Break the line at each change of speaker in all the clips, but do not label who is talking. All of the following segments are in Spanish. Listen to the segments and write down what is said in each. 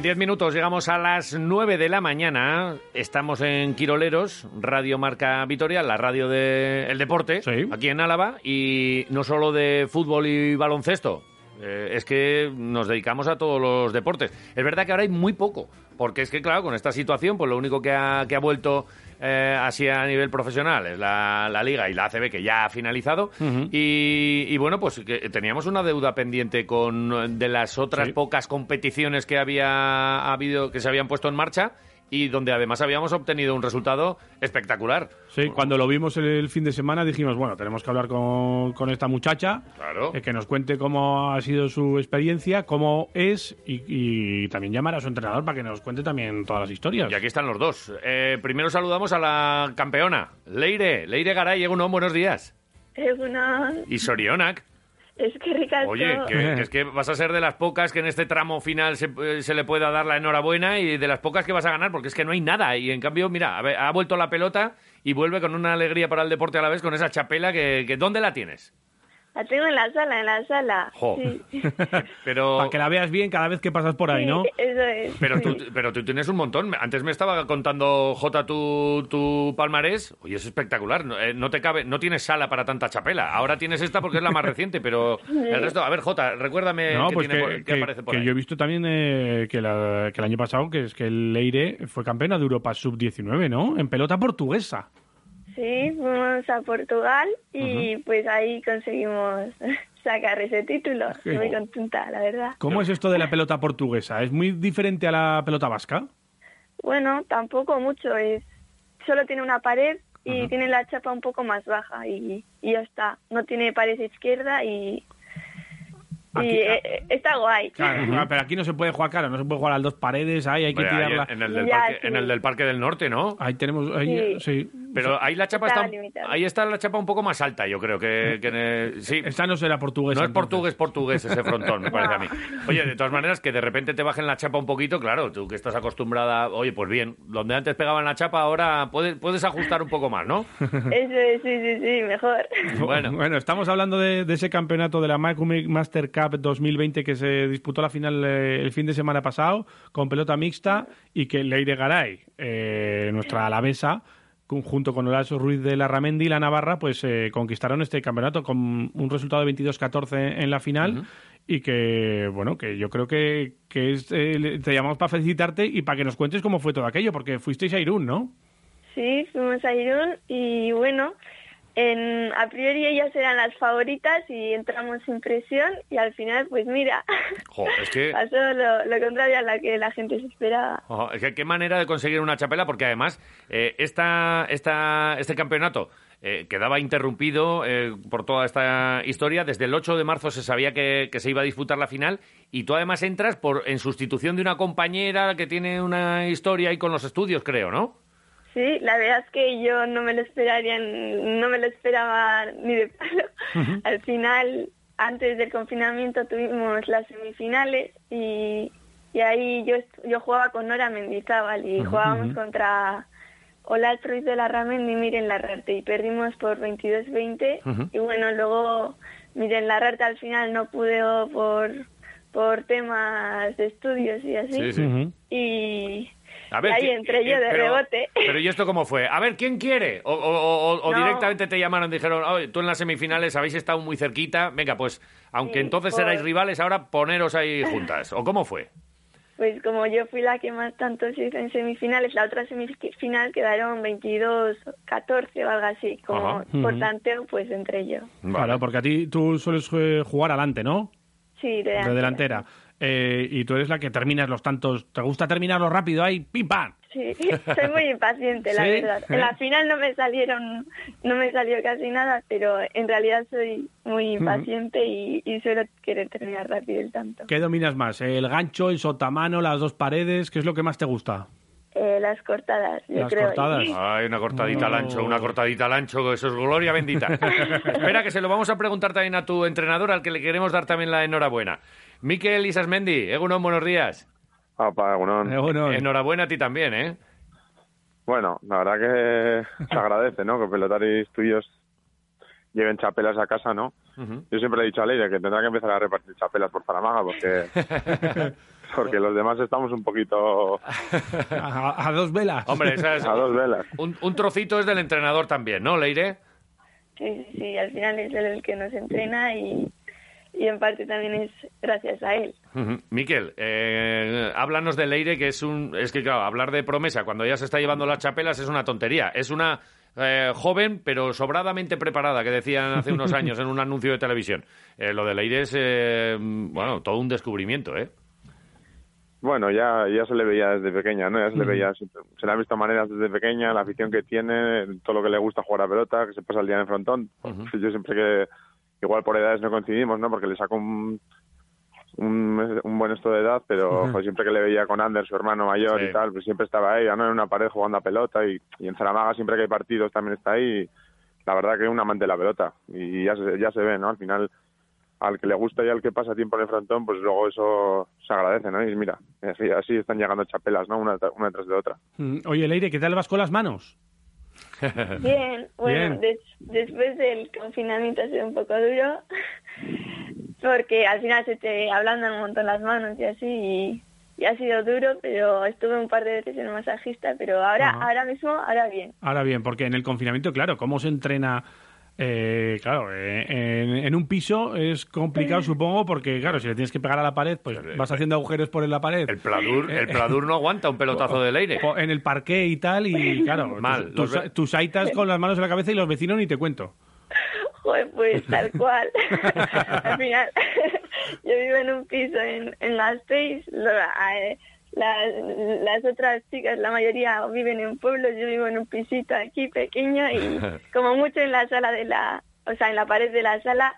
En 10 minutos llegamos a las 9 de la mañana. Estamos en Quiroleros, Radio Marca Vitoria, la radio del deporte,
Sí.
aquí en Álava, y no solo de fútbol y baloncesto. eh, es que nos dedicamos a todos los deportes. Es verdad que ahora hay muy poco, porque es que, claro, con esta situación, pues lo único que ha, que ha vuelto eh, así a nivel profesional es la, la Liga y la ACB, que ya ha finalizado. y, y bueno, pues que teníamos una deuda pendiente con de las otras
Sí.
pocas competiciones que había habido, que se habían puesto en marcha y donde además habíamos obtenido un resultado espectacular.
Sí, cuando lo vimos el, el fin de semana dijimos, bueno, tenemos que hablar con, con esta muchacha,
Claro.
eh, que nos cuente cómo ha sido su experiencia, cómo es, y, y también llamar a su entrenador para que nos cuente también todas las historias.
Y aquí están los dos. Eh, primero saludamos a la campeona, Leire. Leire Garay, Egunon, buenos días.
Egunon,
Y Sorionak. Oye, que, es que vas a ser de las pocas que en este tramo final se, eh, se le pueda dar la enhorabuena y de las pocas que vas a ganar, porque es que no hay nada. Y en cambio, mira, ha vuelto la pelota y vuelve con una alegría para el deporte a la vez con esa chapela que, que ¿dónde la tienes?
La tengo en la sala, en la sala.
Jo.
Sí.
Pero
Para que la veas bien cada vez que pasas por ahí, ¿no?
Sí, Eso es.
Pero
sí.
tú, pero tú tienes un montón. Antes me estaba contando Jota tu, tu palmarés. Oye, es espectacular. No, eh, no te cabe, no tienes sala para tanta chapela. Ahora tienes esta porque es la más reciente, pero el resto. A ver, Jota, recuérdame
No,
qué,
pues
tiene
que,
por- qué
que-
aparece por
que
ahí.
yo he visto también eh, que, la- que el año pasado, que es que el Leire fue campeona de Europa Sub-19, ¿no? En pelota portuguesa.
Sí, fuimos a Portugal y pues ahí conseguimos sacar ese título.
Qué
Muy
bo-
contenta, la verdad.
¿Cómo es esto de la pelota portuguesa? ¿Es muy diferente a la pelota vasca?
Bueno, tampoco mucho. es Solo tiene una pared y tiene la chapa un poco más baja y, y ya está. No tiene pared izquierda y, y
Aquí-
eh, eh, está guay.
Claro, ah, pero aquí no se puede jugar, claro, no se puede jugar a las dos paredes, ahí hay que tirarla.
en, el del
Ya,
parque,
sí.
en el del Parque del Norte, ¿no?
Ahí tenemos, ahí,
Sí.
sí.
Pero ahí la chapa
Está
ahí está la chapa un poco más alta, yo creo que, que en el- sí.
Esta no será portuguesa.
No es portugués, portugués ese frontón, me parece a mí. Oye, de todas maneras, que de repente te bajen la chapa un poquito, claro, tú que estás acostumbrada, oye, pues bien, donde antes pegaban la chapa, ahora puedes, puedes ajustar un poco más, ¿no?
Eso es, sí, sí, sí, mejor.
Bueno,
Bueno, estamos hablando de, de ese campeonato de la Macumec Master Cup 2020 que se disputó la final eh, el fin de semana pasado con pelota mixta y que Leire Garay, eh, nuestra alavesa, junto con Horacio Ruiz de la Ramendi y la Navarra, pues eh, conquistaron este campeonato con un resultado de 22-14 en la final y que, bueno, que yo creo que, que es, eh, te llamamos para felicitarte y para que nos cuentes cómo fue todo aquello, porque fuisteis a Irún, ¿no?
Sí, fuimos a Irún y bueno, en, a priori ellas eran las favoritas y entramos sin presión y al final, pues mira,
jo, es que...
pasó lo, lo contrario a la que la gente se esperaba.
Es que qué manera de conseguir una chapela, porque además eh, esta, esta, este campeonato eh, quedaba interrumpido eh, por toda esta historia. Desde el 8 de marzo se sabía que, que se iba a disputar la final y tú además entras por en sustitución de una compañera que tiene una historia ahí con los estudios, creo, ¿no?
Sí, la verdad es que yo no me lo esperaría, no me lo esperaba ni de palo. Al final, antes del confinamiento tuvimos las semifinales y, y ahí yo yo jugaba con Nora Mendizábal y jugábamos contra Olat Ruiz de la Ramendi y Miren Larrarte y perdimos por 22-20 y bueno, luego Miren Larrarte al final no pudo por por temas de estudios y así
Sí, sí.
Ujú.
y
A ver,
y ahí
¿qué-
entré yo de
pero-
rebote.
Pero ¿y esto cómo fue? A ver, ¿quién quiere? O, o- o- o
No.
directamente te llamaron y dijeron, "Oye, tú en las semifinales habéis estado muy cerquita, venga, pues, aunque
Sí,
entonces
por-
erais rivales, ahora poneros ahí juntas. ¿O cómo fue?
Pues como yo fui la que más tanto se hizo en semifinales, la otra semifinal quedaron 22-14 o algo así. Como
Ajá.
por tanteo, pues entre yo.
Claro, porque a ti tú sueles eh, jugar adelante, ¿no?
Sí, de
de delantera. Eh, y tú eres la que terminas los tantos. ¿Te gusta terminarlo rápido ahí? ¡Pim, pam!
Sí, soy muy impaciente, la
¿Sí?
verdad. En la final no me salieron, no me salió casi nada, pero en realidad soy muy impaciente y, y suelo querer terminar rápido el tanto.
¿Qué dominas más? ¿El gancho, el sotamano, las dos paredes? ¿Qué es lo que más te gusta?
Eh, las cortadas, yo
Las
creo.
cortadas.
Ay, una cortadita al
No.
ancho, una cortadita al ancho, eso es gloria bendita. Espera, que se lo vamos a preguntar también a tu entrenador, al que le queremos dar también la enhorabuena. Miquel Isasmendi, Egunon, buenos días.
Apa, Egunon.
Enhorabuena a ti también, ¿eh?
Bueno, la verdad que se agradece, ¿no? Que pelotaris tuyos lleven chapelas a casa, ¿no? Yo siempre le he dicho a Leire que tendrá que empezar a repartir chapelas por Zaramaga porque porque los demás estamos un poquito
a, dos velas.
Hombre, esa es
a dos velas.
Un, un trocito es del entrenador también, ¿no, Leire?
Sí, sí, sí, al final es él el que nos entrena y, y en parte también es gracias a él.
Miquel, eh, háblanos de Leire, que es un... Es que, claro, hablar de promesa cuando ya se está llevando las chapelas es una tontería. Es una eh, joven, pero sobradamente preparada, que decían hace unos años en un anuncio de televisión. Eh, lo de Leire es, eh, bueno, todo un descubrimiento, ¿eh?
Bueno, ya, ya se le veía desde pequeña, ¿no? Ya se le veía, se, se le ha visto maneras desde pequeña, la afición que tiene, todo lo que le gusta jugar a pelota, que se pasa el día en el frontón. Yo siempre que, igual por edades no coincidimos, ¿no? Porque le saco un, un, un buen esto de edad, pero pues, siempre que le veía con Ander, su hermano mayor
Sí.
y tal, pues siempre estaba ahí, ¿no? En una pared jugando a pelota y, y en Zaramaga siempre que hay partidos también está ahí. y la verdad que es un amante de la pelota y ya se, ya se ve, ¿no? Al final al que le gusta y al que pasa tiempo en el frontón, pues luego eso se agradece, ¿no? Y mira, así, así están llegando chapelas, ¿no? Una, una tras de otra.
Mm, Oye, Leire, ¿qué tal vas con las manos?
Bien, bueno,
Bien.
des- después del confinamiento ha sido un poco duro, porque al final se te ablandan un montón las manos y así, y, y ha sido duro, pero estuve un par de veces en el masajista, pero ahora,
Ajá.
ahora mismo, ahora bien.
Ahora bien, porque en el confinamiento, claro, ¿cómo se entrena? Eh, claro, eh, en, en un piso es complicado, supongo, porque, claro, si le tienes que pegar a la pared, pues vas haciendo agujeros por la pared.
El Pladur, el Pladur no aguanta un pelotazo de Leire.
O en el parqué y tal, y claro,
Mal,
tus,
los
tus aitas con las manos en la cabeza y los vecinos ni te cuento.
Joder, pues tal cual. Al final, yo vivo en un piso en, en Gasteiz, las, las otras chicas, la mayoría viven en pueblos, yo vivo en un pisito aquí pequeño y como mucho en la sala de la, o sea, en la pared de la sala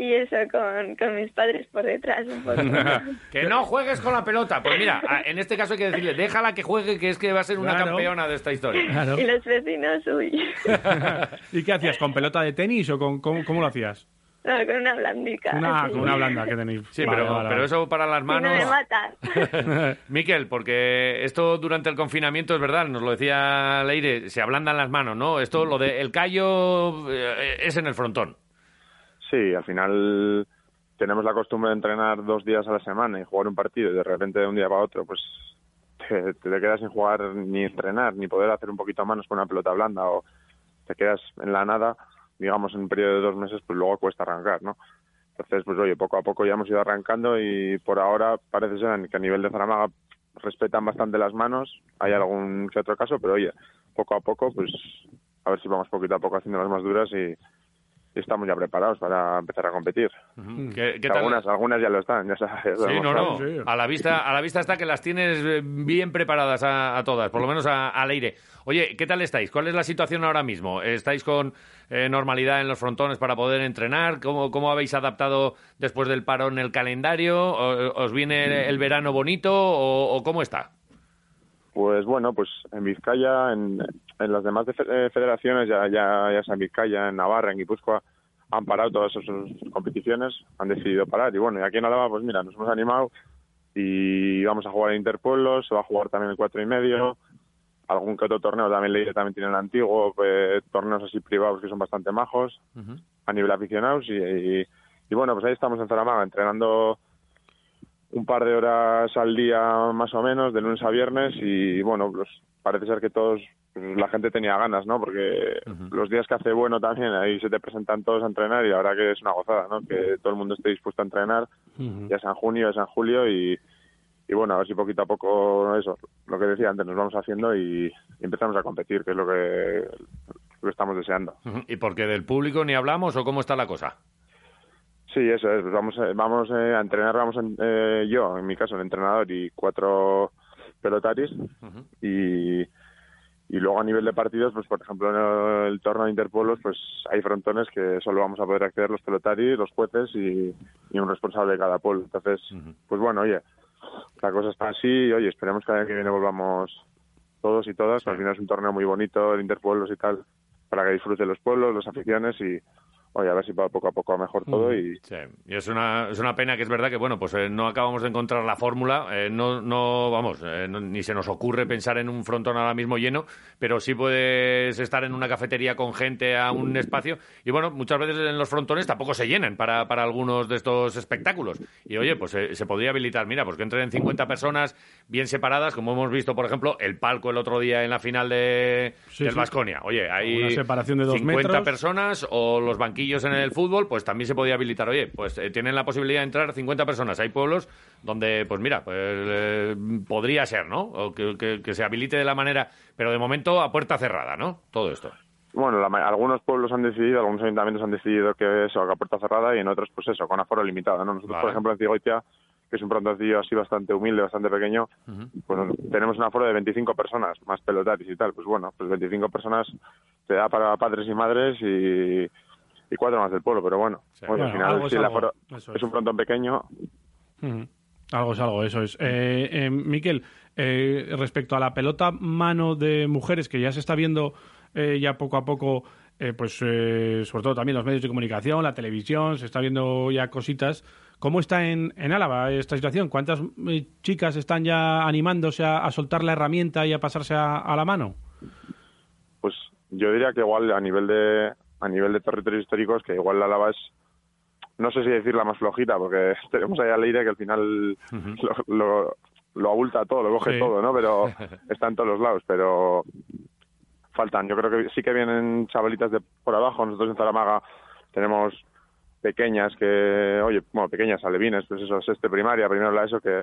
y eso con, con mis padres por detrás un poco.
que no juegues con la pelota. Pues mira, en este caso hay que decirle, déjala que juegue, que es que va a ser una
Claro.
campeona de esta historia.
Claro.
Y los vecinos, uy,
¿Y qué hacías? ¿Con pelota de tenis o con, cómo, cómo lo hacías?
No, con una blandica.
Una,
así.
con una blanda que tenéis.
Sí,
Vale,
pero,
vale,
pero eso para las
Si no
manos...
me matan.
Miquel, porque esto durante el confinamiento es verdad, nos lo decía Leire, se ablandan las manos, ¿no? Esto, lo de el callo eh, es en el frontón.
Sí, al final tenemos la costumbre de entrenar dos días a la semana y jugar un partido y de repente de un día para otro, pues te, te quedas sin jugar ni entrenar, ni poder hacer un poquito a manos con una pelota blanda o te quedas en la nada, digamos en un periodo de dos meses, pues luego cuesta arrancar, ¿no? Entonces, pues oye, poco a poco ya hemos ido arrancando y por ahora parece ser que a nivel de Zaramaga respetan bastante las manos, hay algún que otro caso, pero oye, poco a poco, pues a ver si vamos poquito a poco haciendo las más duras y, y estamos ya preparados para empezar a competir.
¿Qué, qué
Que
tal?
algunas, algunas ya lo están, ya sabes. ya
Sí,
sabemos
no, no.
todos.
Sí.
A la vista, a la vista está que las tienes eh, bien preparadas a, a todas, por lo menos a, a Leire. Oye, ¿qué tal estáis? ¿Cuál es la situación ahora mismo? ¿Estáis con eh, normalidad en los frontones para poder entrenar? ¿Cómo, cómo habéis adaptado después del parón el calendario? ¿O- ¿Os viene el verano bonito o, o cómo está?
Pues bueno, pues en Vizcaya, en, en las demás de- eh, federaciones, ya, ya, ya sea en Vizcaya, en Navarra, en Guipúzcoa, han parado todas esas competiciones, han decidido parar. Y bueno, y aquí en Álava, pues mira, nos hemos animado y vamos a jugar en Interpueblos, se va a jugar también el cuatro y medio, algún que otro torneo también leí también tiene el antiguo, pues, torneos así privados que son bastante majos a nivel aficionados y, y, y bueno, pues ahí estamos en Zaramaga entrenando un par de horas al día más o menos, de lunes a viernes y bueno, pues parece ser que todos, pues, la gente tenía ganas, ¿no? Porque los días que hace bueno también, ahí se te presentan todos a entrenar y la verdad que es una gozada, ¿no? Que todo el mundo esté dispuesto a entrenar, ya sea en junio, ya sea en julio y, y bueno, a ver si poquito a poco eso, lo que decía antes, nos vamos haciendo y, y empezamos a competir, que es lo que, lo que estamos deseando.
Ujú. ¿Y porque del público ni hablamos o cómo está la cosa?
Sí, eso es. Vamos, vamos eh, a entrenar, vamos en- eh, yo, en mi caso, el entrenador y cuatro pelotaris. y, y luego a nivel de partidos, pues por ejemplo en el, torneo de Interpolos, pues hay frontones que solo vamos a poder acceder los pelotaris, los jueces y, y un responsable de cada polo. Entonces, pues bueno, oye, la cosa está así y oye, esperemos que el año que viene volvamos todos y todas. Al final es un torneo muy bonito, el Interpueblos y tal, para que disfruten los pueblos, las aficiones y oye, a ver si va poco a poco a mejor todo y...
Sí, y es una, es una pena que es verdad que, bueno, pues eh, no acabamos de encontrar la fórmula, eh, no, no, vamos, eh, no- ni se nos ocurre pensar en un frontón ahora mismo lleno, pero sí puedes estar en una cafetería con gente a un espacio y, bueno, muchas veces en los frontones tampoco se llenan para, para algunos de estos espectáculos. Y, oye, pues eh, se podría habilitar, mira, pues que entren 50 personas bien separadas, como hemos visto, por ejemplo, el palco el otro día en la final de,
Sí,
del
sí.
Vasconia. Oye, hay
Una separación de dos
50
metros.
personas o los banquillos en el fútbol, pues también se podía habilitar. Oye, pues eh, tienen la posibilidad de entrar 50 personas. Hay pueblos donde, pues mira, pues eh, podría ser, ¿no? O que, que- que se habilite de la manera, pero de momento a puerta cerrada, ¿no? Todo esto.
Bueno, la algunos pueblos han decidido, algunos ayuntamientos han decidido que eso, a puerta cerrada y en otros, pues eso, con aforo limitado, ¿no? Nosotros,
Vale.
por ejemplo, en Cigoitia, que es un frontoncillo así bastante humilde, bastante pequeño, pues tenemos un aforo de 25 personas, más pelotaris y tal. Pues bueno, pues 25 personas te da para padres y madres y, y cuatro más del pueblo, pero bueno,
Sí.
bueno, al
Bueno,
final
es
si el
algo,
aforo
eso
es
es.
un frontón pequeño.
Algo es algo, eso es. Eh, eh, Miquel, eh, respecto a la pelota mano de mujeres, que ya se está viendo eh, ya poco a poco, eh, pues eh, sobre todo también los medios de comunicación, la televisión, se está viendo ya cositas. ¿Cómo está en, en Álava esta situación? ¿Cuántas chicas están ya animándose a, a soltar la herramienta y a pasarse a, a la mano?
pues yo diría que igual a nivel de a nivel de territorios históricos que igual la lava es no sé si decir la más flojita porque tenemos ahí a Leire que al final lo, lo, lo abulta todo lo coge
Sí.
todo no pero está en todos los lados pero faltan. Yo creo que sí que vienen chavalitas de por abajo. Nosotros en Zaramaga tenemos pequeñas que oye bueno pequeñas alevines pues eso sexto primaria primero la eso que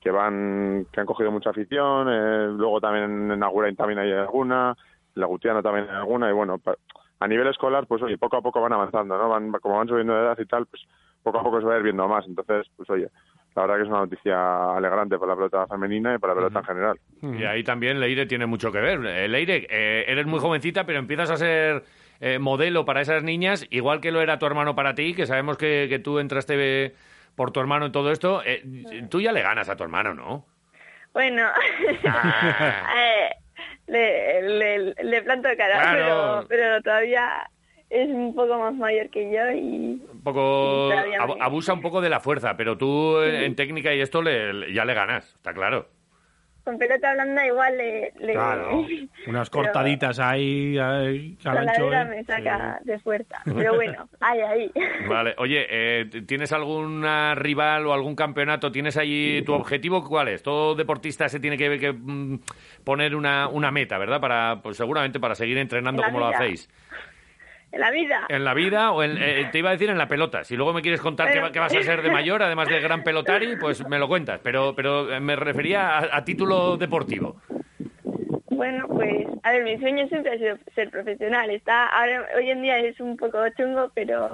que van que han cogido mucha afición eh, luego también en Agurain también hay alguna en la Gutiana también hay alguna y bueno a nivel escolar pues oye poco a poco van avanzando no van como van subiendo de edad y tal pues poco a poco se va a ir viendo más entonces pues oye la verdad que es una noticia alegrante para la pelota femenina y para la pelota en general
Y ahí también Leire tiene mucho que ver. Eh, Leire, eh, eres muy jovencita, pero empiezas a ser eh, modelo para esas niñas, igual que lo era tu hermano para ti, que sabemos que, que tú entraste por tu hermano en todo esto. Eh, tú ya le ganas a tu hermano, ¿no?
Bueno,
Ah.
Le, le, le planto cara,
Claro.
pero, pero todavía es un poco más mayor que yo y
Un poco ab- abusa un poco de la fuerza, pero tú en, en técnica y esto le, le- ya le ganas, está claro.
Con pelota blanda igual le... le
Claro, unas cortaditas ahí, ahí
la
¿eh?
me saca
Sí.
de fuerza, pero bueno, ahí, ahí.
Vale, oye, eh, ¿tienes alguna rival o algún campeonato? ¿Tienes ahí tu objetivo? ¿Cuál es? Todo deportista se tiene que, que, mm, poner una, una meta, ¿verdad? Para, pues seguramente para seguir entrenando
La
como lo hacéis.
En la vida.
En la vida o en, eh, te iba a decir en la pelota. Si luego me quieres contar qué,
Pero-
qué vas a ser de mayor, además de gran pelotari, pues me lo cuentas. Pero, pero eh, me refería a, a título deportivo.
Bueno, pues, a ver, mi sueño siempre ha sido ser profesional. Está, ahora, hoy en día es un poco chungo, pero,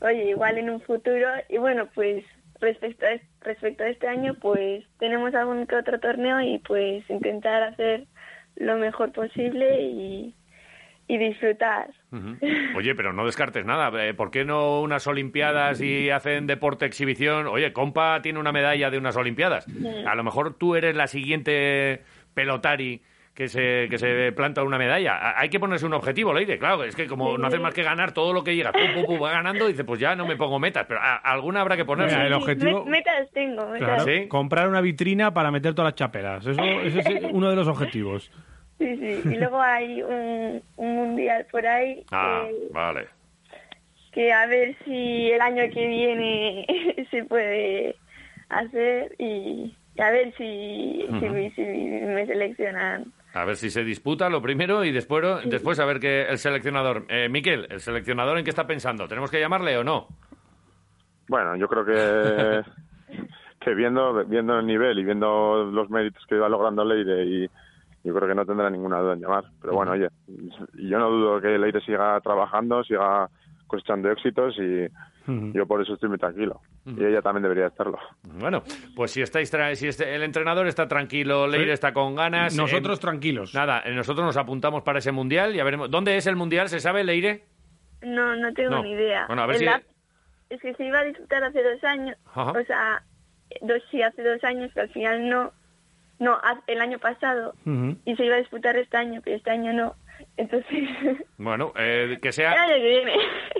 oye, igual en un futuro. Y bueno, pues, respecto a, es- respecto a este año, pues, tenemos algún que otro torneo y pues intentar hacer lo mejor posible y, y disfrutar.
Oye, pero no descartes nada. Eh, ¿Por qué no unas Olimpiadas y hacen deporte exhibición? Oye, compa tiene una medalla de unas Olimpiadas. A lo mejor tú eres la siguiente pelotari que se, que se planta una medalla. Hay que ponerse un objetivo, Leire. Claro, es que como no haces más que ganar todo lo que llega, pum, pum, pum, va ganando, dice, pues ya no me pongo metas. Pero a- alguna habrá que ponerse.
Mira, el objetivo-
Me- metas tengo, metas.
Claro,
¿Sí?
comprar una vitrina para meter todas las chaperas. Eso, ese es uno de los objetivos.
Sí, sí. Y luego hay un, un mundial por ahí
Ah,
que-
vale.
que a ver si el año que viene se puede hacer y, y a ver si, si, me- si me seleccionan.
A ver si se disputa lo primero y después, después a ver que el seleccionador. Eh, Miquel, ¿el seleccionador en qué está pensando? ¿Tenemos que llamarle o no?
bueno yo creo que que viendo viendo el nivel y viendo los méritos que va logrando Leire y yo creo que no tendrá ninguna duda en llamar pero bueno oye yo no dudo que Leire siga trabajando siga cosechando éxitos y yo por eso estoy muy tranquilo y ella también debería estarlo
Bueno, pues si estáis tra- si este- el entrenador está tranquilo, Leire
Sí.
está con ganas.
Nosotros
eh,
tranquilos.
nada, eh, nosotros nos apuntamos para ese mundial y ya veremos. ¿Dónde es el mundial? ¿Se sabe, Leire?
No, no tengo
No.
ni idea.
Bueno, a ver
El
si-
Es que se iba a disfrutar hace dos años,
Ajá.
o sea, dos sí, hace dos años, que al final no. No, el año pasado, y se iba a disputar este año, pero este año no. Entonces,
Bueno, eh, que
el
sea
año que viene.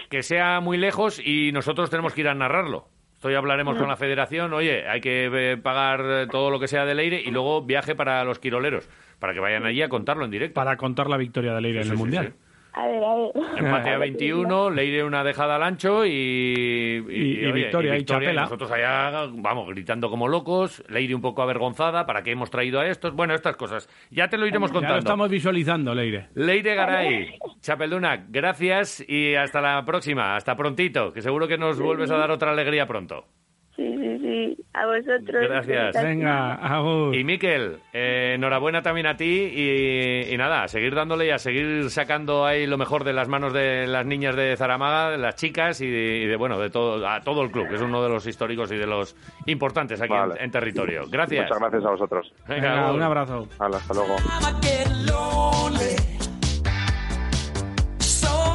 que sea muy lejos y nosotros tenemos que ir a narrarlo. Esto ya hablaremos con la federación. Oye, hay que eh, pagar eh, todo lo que sea de Leire y luego viaje para los quiroleros, para que vayan allí a contarlo en directo.
Para contar la victoria de Leire
Sí,
en el
sí,
Mundial.
sí.
A ver, a ver.
Empate a
ver,
21, Leire una dejada al ancho y,
Y- y victoria, y chapela.
nosotros allá, vamos, gritando como locos, Leire un poco avergonzada, ¿para qué hemos traído a estos? Bueno, estas cosas. Ya te lo iremos
Ya lo
contando.
estamos visualizando, Leire.
Leire Garay, Chapeldunac, gracias y hasta la próxima, hasta prontito, que seguro que nos vuelves a dar otra alegría pronto.
Sí. A vosotros.
Gracias.
Venga, agur.
Y Miquel, eh, enhorabuena también a ti y, y nada, a seguir dándole y a seguir sacando ahí lo mejor de las manos de las niñas de Zaramaga, de las chicas y de, y de, bueno, de todo, a todo el club, que es uno de los históricos y de los importantes aquí en-
Vale.
en, territorio. Gracias.
Muchas gracias a vosotros.
Venga,
Venga,
agur.
un abrazo.
Hasta luego.